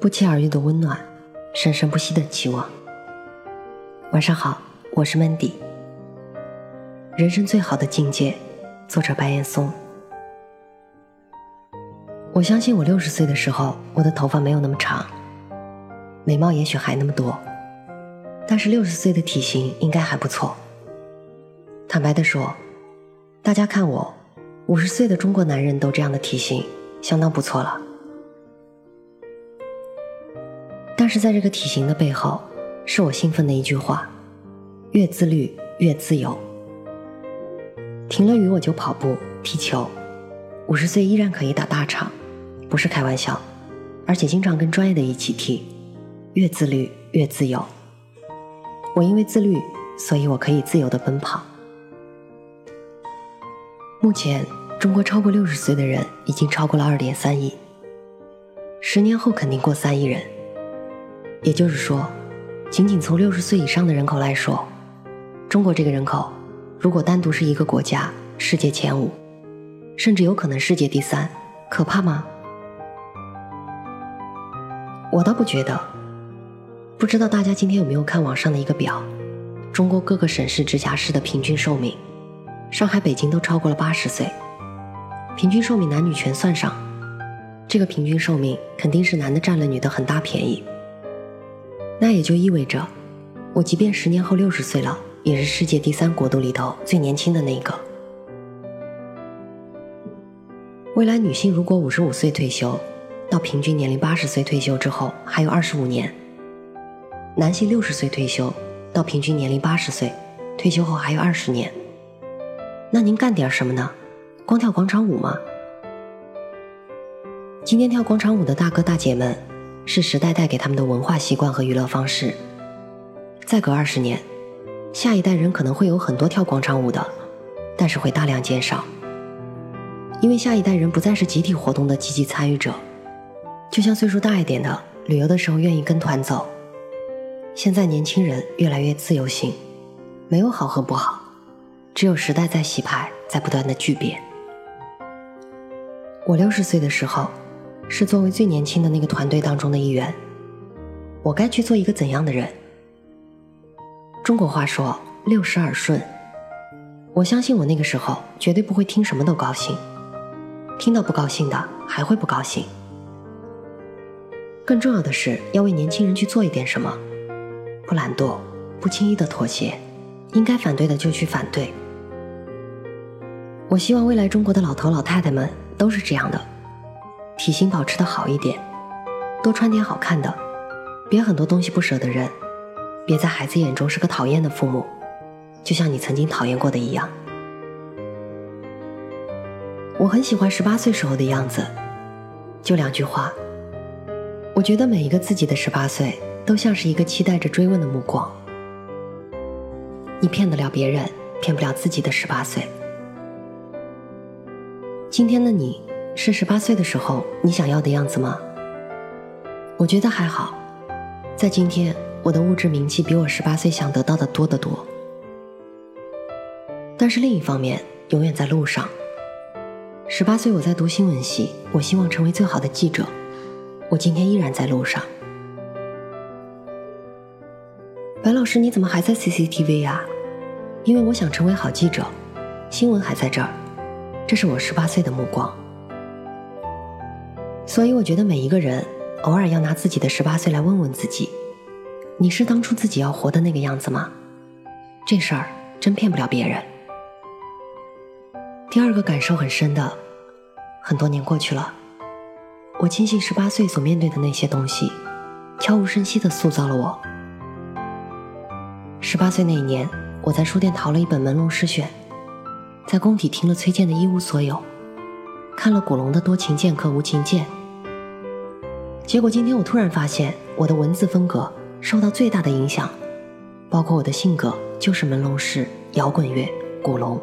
不期而遇的温暖，生生不息的期望。晚上好，我是 Mandy。人生最好的境界，作者白岩松。我相信我六十岁的时候，我的头发没有那么长，美貌也许还那么多，但是六十岁的体型应该还不错。坦白的说，大家看我，五十岁的中国男人都这样的体型，相当不错了。但是在这个体型的背后，是我兴奋的一句话：越自律越自由。停了雨我就跑步踢球，五十岁依然可以打大场，不是开玩笑，而且经常跟专业的一起踢。越自律越自由。我因为自律，所以我可以自由的奔跑。目前，中国超过六十岁的人已经超过了二点三亿，十年后肯定过三亿人。也就是说，仅仅从六十岁以上的人口来说，中国这个人口，如果单独是一个国家，世界前五，甚至有可能世界第三，可怕吗？我倒不觉得。不知道大家今天有没有看网上的一个表，中国各个省市直辖市的平均寿命，上海、北京都超过了八十岁，平均寿命男女全算上，这个平均寿命肯定是男的占了女的很大便宜。那也就意味着，我即便十年后六十岁了，也是世界第三国度里头最年轻的那一个。未来女性如果五十五岁退休，到平均年龄八十岁退休之后还有二十五年；男性六十岁退休，到平均年龄八十岁，退休后还有二十年。那您干点什么呢？光跳广场舞吗？今天跳广场舞的大哥大姐们。是时代带给他们的文化习惯和娱乐方式。再隔二十年，下一代人可能会有很多跳广场舞的，但是会大量减少，因为下一代人不再是集体活动的积极参与者。就像岁数大一点的，旅游的时候愿意跟团走。现在年轻人越来越自由性，没有好和不好，只有时代在洗牌，在不断的巨变。我六十岁的时候。是作为最年轻的那个团队当中的一员，我该去做一个怎样的人？中国话说六十耳顺，我相信我那个时候绝对不会听什么都高兴，听到不高兴的还会不高兴。更重要的是要为年轻人去做一点什么，不懒惰，不轻易的妥协，应该反对的就去反对。我希望未来中国的老头老太太们都是这样的。体型保持的好一点，多穿点好看的，别很多东西不舍得扔，别在孩子眼中是个讨厌的父母，就像你曾经讨厌过的一样。我很喜欢十八岁时候的样子，就两句话。我觉得每一个自己的十八岁都像是一个期待着追问的目光。你骗得了别人，骗不了自己的十八岁。今天的你。是十八岁的时候你想要的样子吗？我觉得还好，在今天我的物质名气比我十八岁想得到的多得多。但是另一方面，永远在路上。十八岁我在读新闻系，我希望成为最好的记者。我今天依然在路上。白老师，你怎么还在 CCTV 呀？因为我想成为好记者，新闻还在这儿，这是我十八岁的目光。所以我觉得每一个人偶尔要拿自己的十八岁来问问自己：你是当初自己要活的那个样子吗？这事儿真骗不了别人。第二个感受很深的，很多年过去了，我庆幸十八岁所面对的那些东西，悄无声息地塑造了我。十八岁那一年，我在书店淘了一本《朦胧诗选》，在工体听了崔健的《一无所有》，看了古龙的《多情剑客无情剑》。结果今天我突然发现，我的文字风格受到最大的影响，包括我的性格，就是朦胧式、摇滚乐、古龙。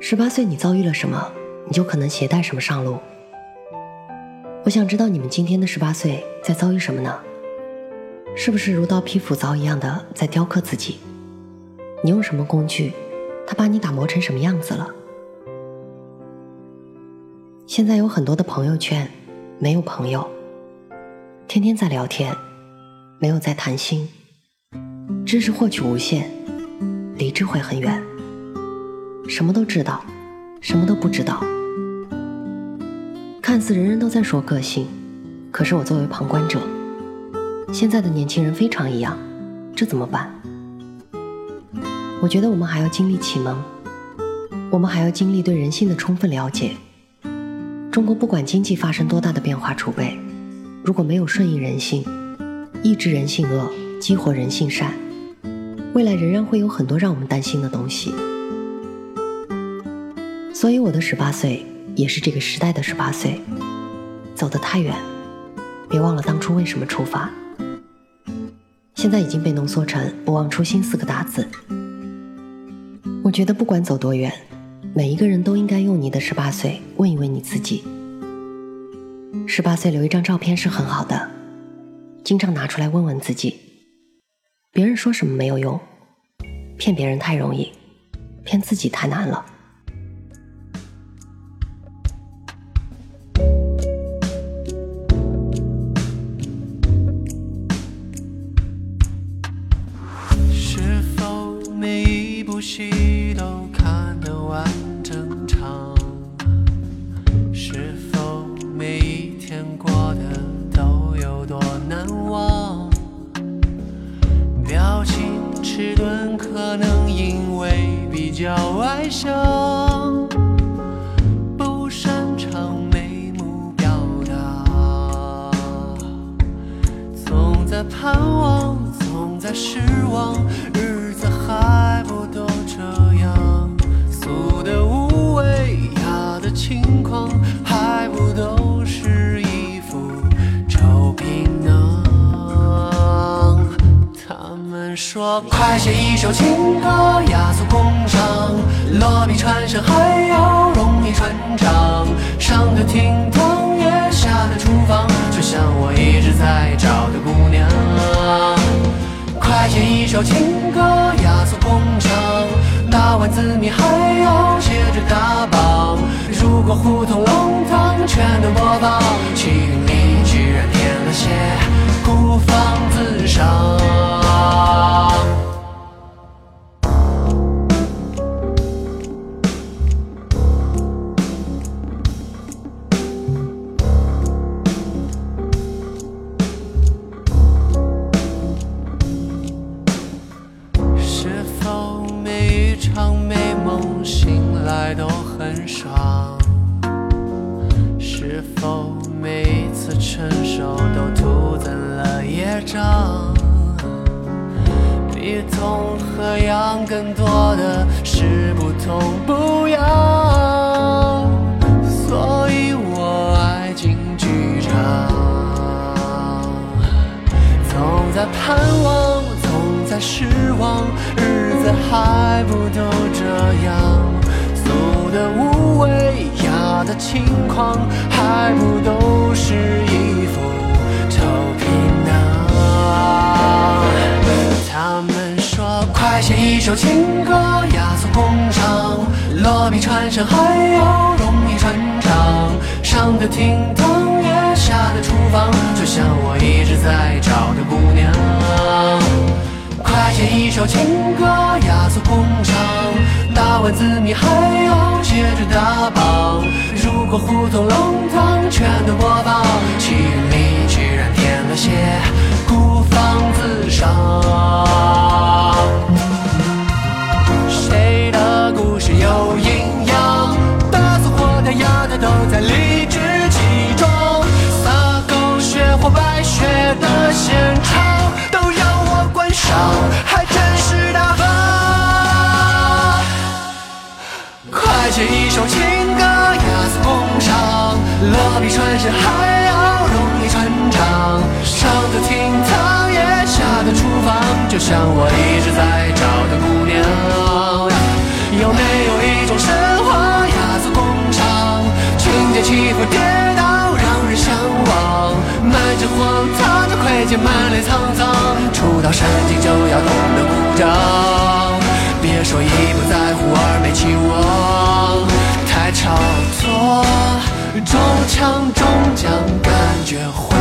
十八岁你遭遇了什么，你就可能携带什么上路。我想知道你们今天的十八岁在遭遇什么呢？是不是如刀劈斧凿一样的在雕刻自己？你用什么工具？他把你打磨成什么样子了？现在有很多的朋友圈。没有朋友，天天在聊天，没有在谈心。知识获取无限，离智慧很远。什么都知道，什么都不知道。看似人人都在说个性，可是我作为旁观者，现在的年轻人非常一样，这怎么办？我觉得我们还要经历启蒙，我们还要经历对人性的充分了解。中国不管经济发生多大的变化储备，如果没有顺应人性，抑制人性恶，激活人性善，未来仍然会有很多让我们担心的东西。所以我的十八岁也是这个时代的十八岁，走得太远，别忘了当初为什么出发。现在已经被浓缩成“不忘初心”四个大字。我觉得不管走多远。每一个人都应该用你的十八岁问一问你自己。十八岁留一张照片是很好的，经常拿出来问问自己。别人说什么没有用，骗别人太容易，骗自己太难了。较外向，说，快写一首情歌，雅俗共赏。落笔传神还要容易传唱，上的厅堂也下的厨房，就像我一直在找的姑娘。快写一首情歌，雅俗共赏，打完字谜还要接着打榜。如果胡同弄堂全都播报，气运里居然添了些孤芳自赏。每次成熟都徒增了业障。比痛和痒更多的是不痛不痒，所以我爱进剧场。总在盼望，总在失望，日子还不都这样？俗的无味，雅的轻狂，还不都是一副臭皮囊？他们说，快写一首情歌，雅俗共赏，落笔传神还要容易传唱，上的厅堂也下的厨房，就像我一直在找的姑娘。写一首情歌，雅俗共赏，打完字谜还要接着打榜。如果胡同弄堂全都播放，我一直在找的姑娘。有没有一种神话，雅俗共赏，情节起伏跌宕，让人向往，满身荒唐的愧疚，满脸沧桑。出到神经就要懂得鼓掌，别说一不在乎二没期望，太超脱，中枪中奖感觉。